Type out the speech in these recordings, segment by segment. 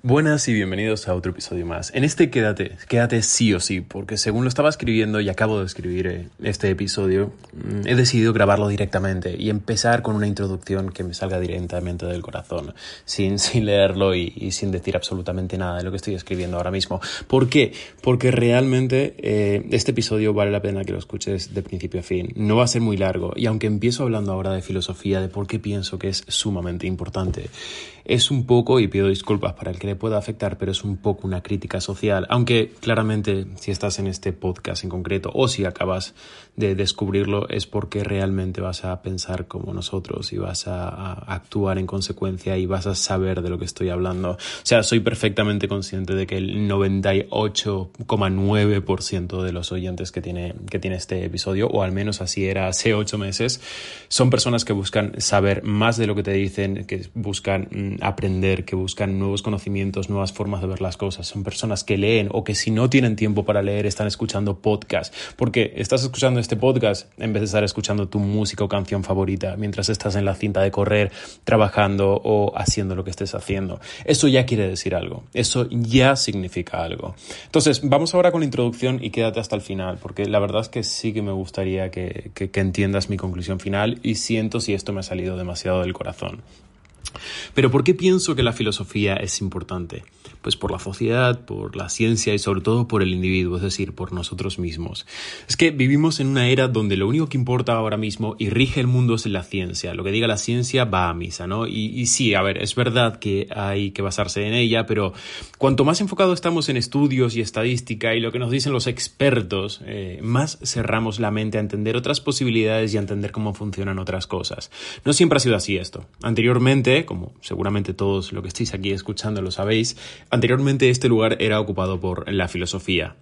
Buenas y bienvenidos a otro episodio más. En este quédate, quédate sí o sí, porque según lo estaba escribiendo y acabo de escribir eh, este episodio, mm, he decidido grabarlo directamente y empezar con una introducción que me salga directamente del corazón, sin, sin leerlo y, sin decir absolutamente nada de lo que estoy escribiendo ahora mismo. ¿Por qué? Porque realmente eh, este episodio vale la pena que lo escuches de principio a fin. No va a ser muy largo y aunque empiezo hablando ahora de filosofía, de por qué pienso que es sumamente importante, es un poco, y pido disculpas para el que le pueda afectar, pero es un poco una crítica social, aunque claramente si estás en este podcast en concreto o si acabas de descubrirlo es porque realmente vas a pensar como nosotros y vas a, actuar en consecuencia y vas a saber de lo que estoy hablando. O sea, soy perfectamente consciente de que el 98,9% de los oyentes que tiene, que tiene este episodio, o al menos así era hace ocho meses, son personas que buscan saber más de lo que te dicen, que buscan mm, aprender, que buscan nuevos conocimientos, nuevas formas de ver las cosas. Son personas que leen o que si no tienen tiempo para leer están escuchando podcast. Porque estás escuchando este podcast en vez de estar escuchando tu música o canción favorita mientras estás en la cinta de correr, trabajando o haciendo lo que estés haciendo. Eso ya quiere decir algo. Eso ya significa algo. Entonces, vamos ahora con la introducción y quédate hasta el final, porque la verdad es que sí que me gustaría que, entiendas mi conclusión final y siento si esto me ha salido demasiado del corazón. Pero ¿por qué pienso que la filosofía es importante? Pues por la sociedad, por la ciencia y sobre todo por el individuo, es decir, por nosotros mismos. Es que vivimos en una era donde lo único que importa ahora mismo y rige el mundo es la ciencia. Lo que diga la ciencia va a misa, ¿no? Y, sí, a ver, es verdad que hay que basarse en ella, pero cuanto más enfocado estamos en estudios y estadística y lo que nos dicen los expertos, eh, más cerramos la mente a entender otras posibilidades y a entender cómo funcionan otras cosas. No siempre ha sido así esto. Anteriormente, como seguramente todos lo que estáis aquí escuchando lo sabéis, anteriormente este lugar era ocupado por la filosofía.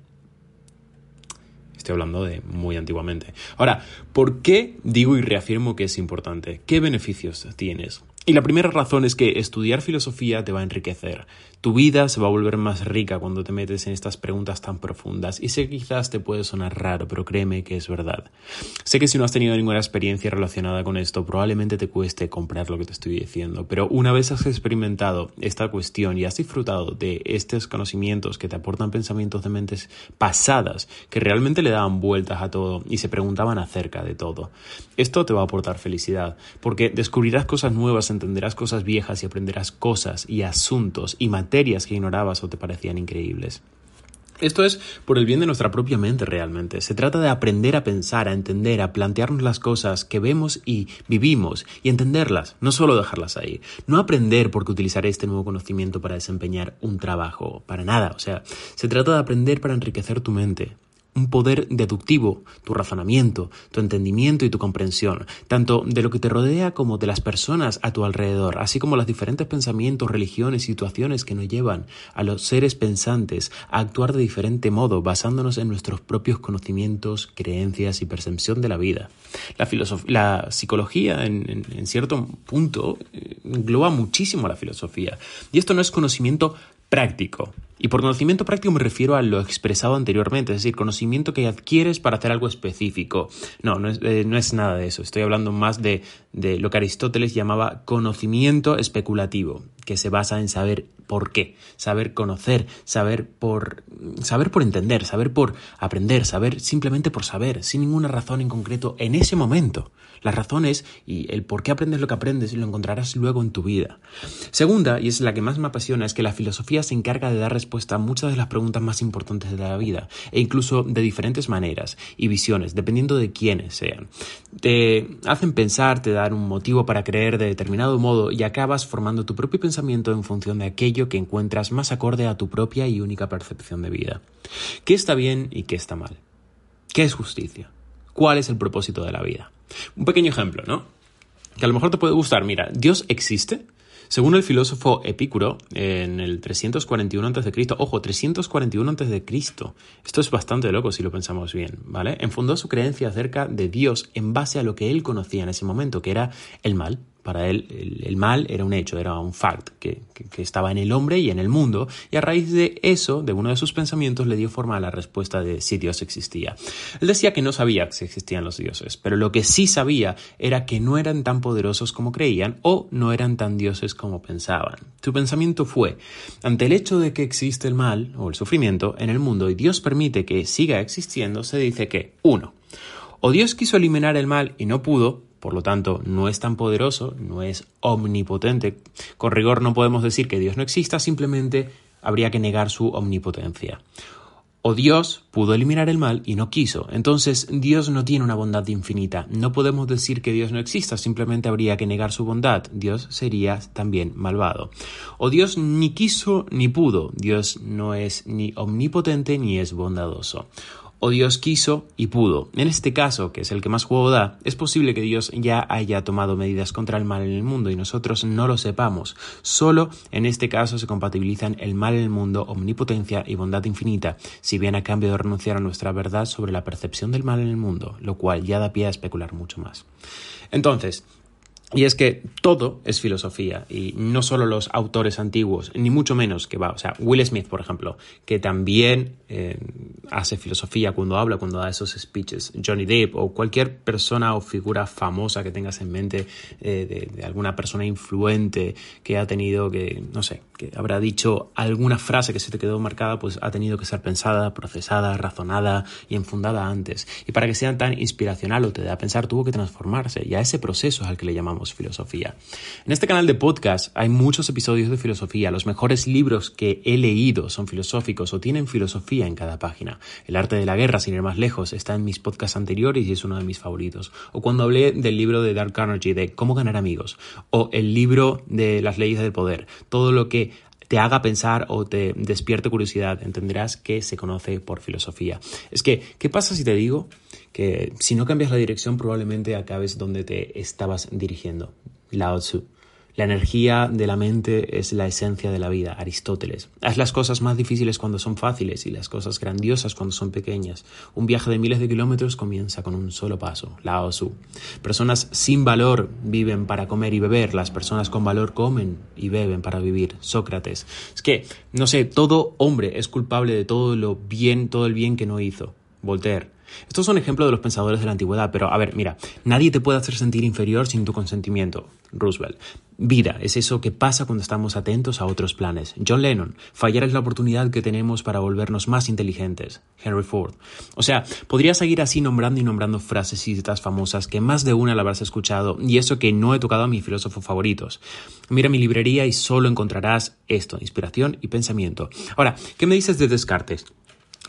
Estoy hablando de muy antiguamente. Ahora, ¿por qué digo y reafirmo que es importante? ¿Qué beneficios tienes? Y la primera razón es que estudiar filosofía te va a enriquecer. Tu vida se va a volver más rica cuando te metes en estas preguntas tan profundas. Y sé que quizás te puede sonar raro, pero créeme que es verdad. Sé que si no has tenido ninguna experiencia relacionada con esto, probablemente te cueste comprar lo que te estoy diciendo. Pero una vez has experimentado esta cuestión y has disfrutado de estos conocimientos que te aportan pensamientos de mentes pasadas, que realmente le daban vueltas a todo y se preguntaban acerca de todo, esto te va a aportar felicidad, porque descubrirás cosas nuevas entenderás cosas viejas y aprenderás cosas y asuntos y materias que ignorabas o te parecían increíbles. Esto es por el bien de nuestra propia mente realmente. Se trata de aprender a pensar, a entender, a plantearnos las cosas que vemos y vivimos y entenderlas, no solo dejarlas ahí. No aprender porque utilizaré este nuevo conocimiento para desempeñar un trabajo, para nada. O sea, se trata de aprender para enriquecer tu mente, un poder deductivo, tu razonamiento, tu entendimiento y tu comprensión, tanto de lo que te rodea como de las personas a tu alrededor, así como los diferentes pensamientos, religiones y situaciones que nos llevan a los seres pensantes a actuar de diferente modo, basándonos en nuestros propios conocimientos, creencias y percepción de la vida. La, la psicología, en, en cierto punto, eh, engloba muchísimo la filosofía. Y esto no es conocimiento práctico. Y por conocimiento práctico me refiero a lo expresado anteriormente, es decir, conocimiento que adquieres para hacer algo específico. No, no es, eh, no es nada de eso. Estoy hablando más de, de lo que Aristóteles llamaba conocimiento especulativo, que se basa en saber por qué, saber conocer, saber por saber por entender, saber por aprender, saber simplemente por saber, sin ninguna razón en concreto en ese momento. Las razones y el por qué aprendes lo que aprendes lo encontrarás luego en tu vida. Segunda, y es la que más me apasiona, es que la filosofía se encarga de dar respuesta a muchas de las preguntas más importantes de la vida, e incluso de diferentes maneras y visiones, dependiendo de quiénes sean. Te hacen pensar, te dan un motivo para creer de determinado modo y acabas formando tu propio pensamiento en función de aquello que encuentras más acorde a tu propia y única percepción de vida. ¿Qué está bien y qué está mal? ¿Qué es justicia? ¿Cuál es el propósito de la vida? Un pequeño ejemplo, ¿no? Que a lo mejor te puede gustar. Mira, ¿Dios existe? Según el filósofo Epicuro, en el 341 a.C., ojo, 341 a.C., esto es bastante loco si lo pensamos bien, ¿vale? Enfundó su creencia acerca de Dios en base a lo que él conocía en ese momento, que era el mal, Para él el, mal era un hecho, era un fact que, que, estaba en el hombre y en el mundo. Y a raíz de eso, de uno de sus pensamientos, le dio forma a la respuesta de si Dios existía. Él decía que no sabía si existían los dioses, pero lo que sí sabía era que no eran tan poderosos como creían o no eran tan dioses como pensaban. Su pensamiento fue, ante el hecho de que existe el mal o el sufrimiento en el mundo y Dios permite que siga existiendo, se dice que, uno, o Dios quiso eliminar el mal y no pudo, por lo tanto, no es tan poderoso, no es omnipotente. Con rigor no podemos decir que Dios no exista, simplemente habría que negar su omnipotencia. O Dios pudo eliminar el mal y no quiso. Entonces Dios no tiene una bondad infinita. No podemos decir que Dios no exista, simplemente habría que negar su bondad. Dios sería también malvado. O Dios ni quiso ni pudo. Dios no es ni omnipotente ni es bondadoso Dios quiso y pudo. En este caso, que es el que más juego da, es posible que Dios ya haya tomado medidas contra el mal en el mundo y nosotros no lo sepamos. Solo en este caso se compatibilizan el mal en el mundo, omnipotencia y bondad infinita, si bien a cambio de renunciar a nuestra verdad sobre la percepción del mal en el mundo, lo cual ya da pie a especular mucho más. Entonces, y es que todo es filosofía y no solo los autores antiguos, ni mucho menos que va, o sea, Will Smith, por ejemplo, que también eh, hace filosofía cuando habla, cuando da esos speeches, Johnny Depp o cualquier persona o figura famosa que tengas en mente eh, de, alguna persona influente que ha tenido que, no sé, que habrá dicho alguna frase que se te quedó marcada, pues ha tenido que ser pensada, procesada, razonada y enfundada antes. Y para que sea tan inspiracional o te dé a pensar, tuvo que transformarse y a ese proceso es al que le llamamos filosofía. En este canal de podcast hay muchos episodios de filosofía. Los mejores libros que he leído son filosóficos o tienen filosofía en cada página. El arte de la guerra, sin ir más lejos, está en mis podcasts anteriores y es uno de mis favoritos. O cuando hablé del libro de Dark Carnegie de Cómo ganar amigos. O el libro de las leyes del poder. Todo lo que te haga pensar o te despierte curiosidad, entenderás que se conoce por filosofía. Es que, ¿qué pasa si te digo que si no cambias la dirección probablemente acabes donde te estabas dirigiendo? Lao Tzu. La energía de la mente es la esencia de la vida, Aristóteles. Haz las cosas más difíciles cuando son fáciles y las cosas grandiosas cuando son pequeñas. Un viaje de miles de kilómetros comienza con un solo paso, Lao Tzu. Personas sin valor viven para comer y beber, las personas con valor comen y beben para vivir, Sócrates. Es que, no sé, todo hombre es culpable de todo lo bien, todo el bien que no hizo, Voltaire. Estos son ejemplos de los pensadores de la antigüedad, pero a ver, mira, nadie te puede hacer sentir inferior sin tu consentimiento. Roosevelt. Vida es eso que pasa cuando estamos atentos a otros planes. John Lennon. Fallar es la oportunidad que tenemos para volvernos más inteligentes. Henry Ford. O sea, podría seguir así nombrando y nombrando frases y citas famosas que más de una la habrás escuchado y eso que no he tocado a mis filósofos favoritos. Mira mi librería y solo encontrarás esto, inspiración y pensamiento. Ahora, ¿qué me dices de Descartes?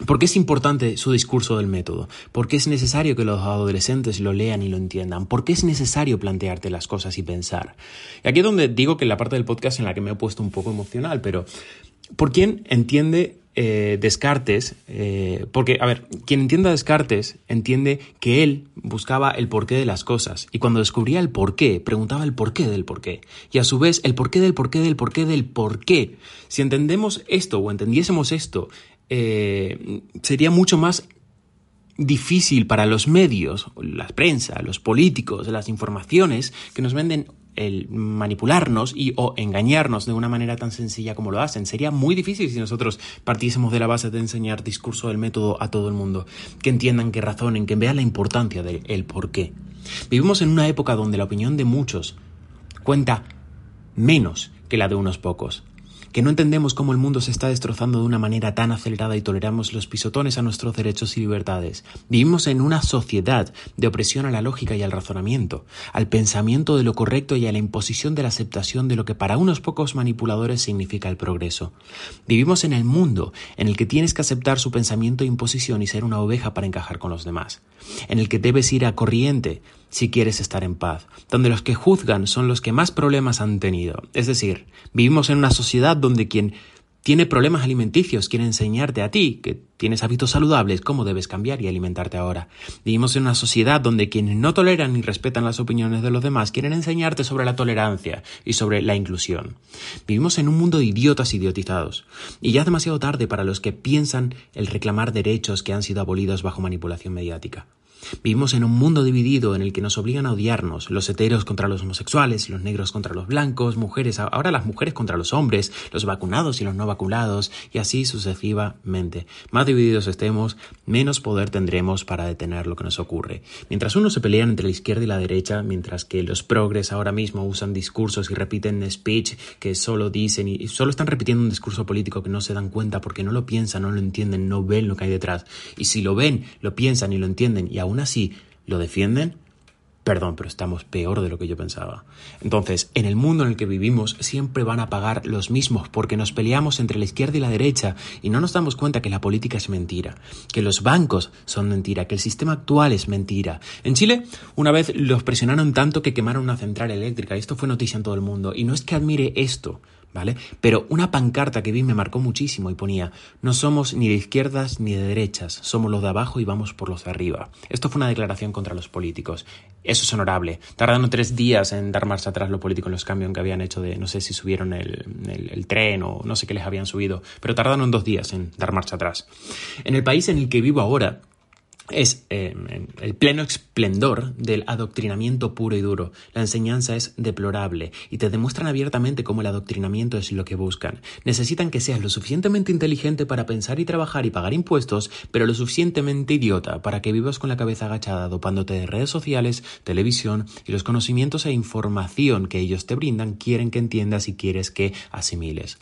¿Por qué es importante su discurso del método? ¿Por qué es necesario que los adolescentes lo lean y lo entiendan? ¿Por qué es necesario plantearte las cosas y pensar? Y aquí es donde digo que la parte del podcast en la que me he puesto un poco emocional, pero ¿por quién entiende eh, Descartes? Eh, porque, a ver, quien entienda Descartes entiende que él buscaba el porqué de las cosas y cuando descubría el porqué, preguntaba el porqué del porqué. Y a su vez, el porqué del porqué del porqué del porqué. Si entendemos esto o entendiésemos esto, eh, sería mucho más difícil para los medios, la prensa, los políticos, las informaciones que nos venden el manipularnos y o engañarnos de una manera tan sencilla como lo hacen. Sería muy difícil si nosotros partiésemos de la base de enseñar discurso del método a todo el mundo, que entiendan, que razonen, que vean la importancia del por qué. Vivimos en una época donde la opinión de muchos cuenta menos que la de unos pocos que no entendemos cómo el mundo se está destrozando de una manera tan acelerada y toleramos los pisotones a nuestros derechos y libertades. Vivimos en una sociedad de opresión a la lógica y al razonamiento, al pensamiento de lo correcto y a la imposición de la aceptación de lo que para unos pocos manipuladores significa el progreso. Vivimos en el mundo en el que tienes que aceptar su pensamiento e imposición y ser una oveja para encajar con los demás, en el que debes ir a corriente si quieres estar en paz, donde los que juzgan son los que más problemas han tenido. Es decir, vivimos en una sociedad donde quien tiene problemas alimenticios quiere enseñarte a ti, que tienes hábitos saludables, cómo debes cambiar y alimentarte ahora. Vivimos en una sociedad donde quienes no toleran ni respetan las opiniones de los demás quieren enseñarte sobre la tolerancia y sobre la inclusión. Vivimos en un mundo de idiotas idiotizados. Y ya es demasiado tarde para los que piensan el reclamar derechos que han sido abolidos bajo manipulación mediática. Vivimos en un mundo dividido en el que nos obligan a odiarnos, los heteros contra los homosexuales, los negros contra los blancos, mujeres, ahora las mujeres contra los hombres, los vacunados y los no vacunados, y así sucesivamente. Más divididos estemos, menos poder tendremos para detener lo que nos ocurre. Mientras unos se pelean entre la izquierda y la derecha, mientras que los progres ahora mismo usan discursos y repiten speech que solo dicen y solo están repitiendo un discurso político que no se dan cuenta porque no lo piensan, no lo entienden, no ven lo que hay detrás. Y si lo ven, lo piensan y lo entienden y aún así lo defienden, Perdón, pero estamos peor de lo que yo pensaba. Entonces, en el mundo en el que vivimos siempre van a pagar los mismos porque nos peleamos entre la izquierda y la derecha y no nos damos cuenta que la política es mentira, que los bancos son mentira, que el sistema actual es mentira. En Chile, una vez los presionaron tanto que quemaron una central eléctrica y esto fue noticia en todo el mundo. Y no es que admire esto, ¿vale? Pero una pancarta que vi me marcó muchísimo y ponía, no somos ni de izquierdas ni de derechas, somos los de abajo y vamos por los de arriba. Esto fue una declaración contra los políticos. Eso es honorable. Tardaron tres días en dar marcha atrás los políticos en los cambios que habían hecho de, no sé si subieron el, el tren o no sé qué les habían subido, pero tardaron dos días en dar marcha atrás. En el país en el que vivo ahora, es eh, el pleno esplendor del adoctrinamiento puro y duro. La enseñanza es deplorable y te demuestran abiertamente cómo el adoctrinamiento es lo que buscan. Necesitan que seas lo suficientemente inteligente para pensar y trabajar y pagar impuestos, pero lo suficientemente idiota para que vivas con la cabeza agachada dopándote de redes sociales, televisión y los conocimientos e información que ellos te brindan quieren que entiendas y quieres que asimiles.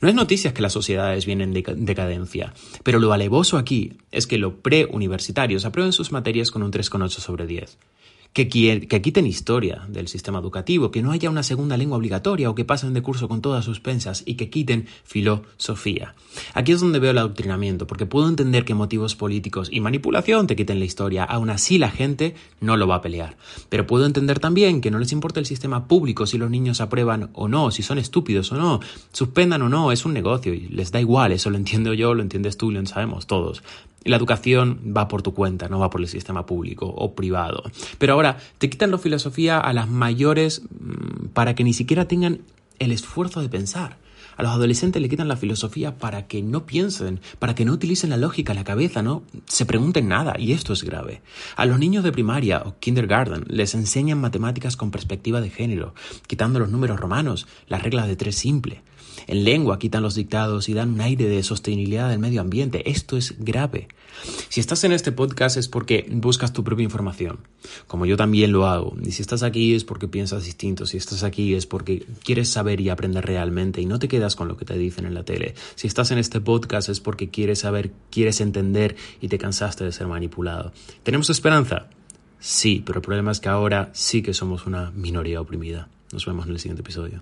No es noticias que las sociedades vienen en decadencia, pero lo alevoso aquí es que lo preuniversitario aprueben sus materias con un 3,8 sobre 10 que, que quiten historia del sistema educativo, que no haya una segunda lengua obligatoria o que pasen de curso con todas sus pensas y que quiten filosofía. Aquí es donde veo el adoctrinamiento, porque puedo entender que motivos políticos y manipulación te quiten la historia, aún así la gente no lo va a pelear. Pero puedo entender también que no les importa el sistema público si los niños aprueban o no, si son estúpidos o no, suspendan o no, es un negocio y les da igual, eso lo entiendo yo, lo entiendes tú, lo sabemos todos. La educación va por tu cuenta, no va por el sistema público o privado. Pero ahora te quitan la filosofía a las mayores mm, para que ni siquiera tengan el esfuerzo de pensar. A los adolescentes le quitan la filosofía para que no piensen, para que no utilicen la lógica, la cabeza, no se pregunten nada, y esto es grave. A los niños de primaria o kindergarten les enseñan matemáticas con perspectiva de género, quitando los números romanos, las reglas de tres simple. En lengua quitan los dictados y dan un aire de sostenibilidad del medio ambiente. Esto es grave. Si estás en este podcast es porque buscas tu propia información, como yo también lo hago. Y si estás aquí es porque piensas distinto. Si estás aquí es porque quieres saber y aprender realmente y no te quedas con lo que te dicen en la tele. Si estás en este podcast es porque quieres saber, quieres entender y te cansaste de ser manipulado. ¿Tenemos esperanza? Sí, pero el problema es que ahora sí que somos una minoría oprimida. Nos vemos en el siguiente episodio.